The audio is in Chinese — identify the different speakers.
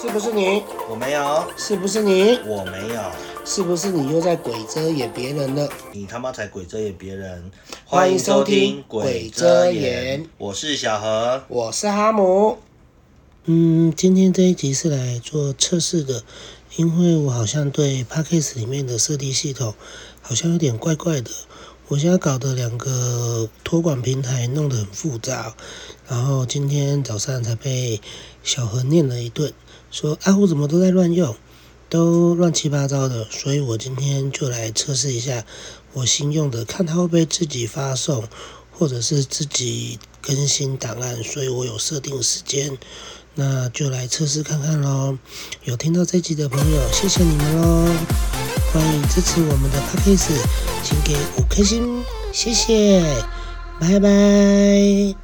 Speaker 1: 是不是你？
Speaker 2: 我没有，
Speaker 1: 是不是你？
Speaker 2: 我没有，
Speaker 1: 是不是你又在鬼遮掩别人了？
Speaker 2: 你他妈才鬼遮眼别人！
Speaker 1: 欢迎收听鬼遮眼
Speaker 2: 我是小何。
Speaker 1: 我是哈姆。嗯，今天这一集是来做测试的，因为我好像对 p a c k a g e 里面的设定系统好像有点怪怪的。我现在搞的两个托管平台弄得很复杂，然后今天早上才被小何念了一顿，说阿虎怎么都在乱用，都乱七八糟的，所以我今天就来测试一下我新用的，看它会不会自己发送，或者是自己更新档案，所以我有设定时间，那就来测试看看喽。有听到这集的朋友，谢谢你们喽，欢迎支持我们的 p a c k a g e 请给五颗星，谢谢，拜拜。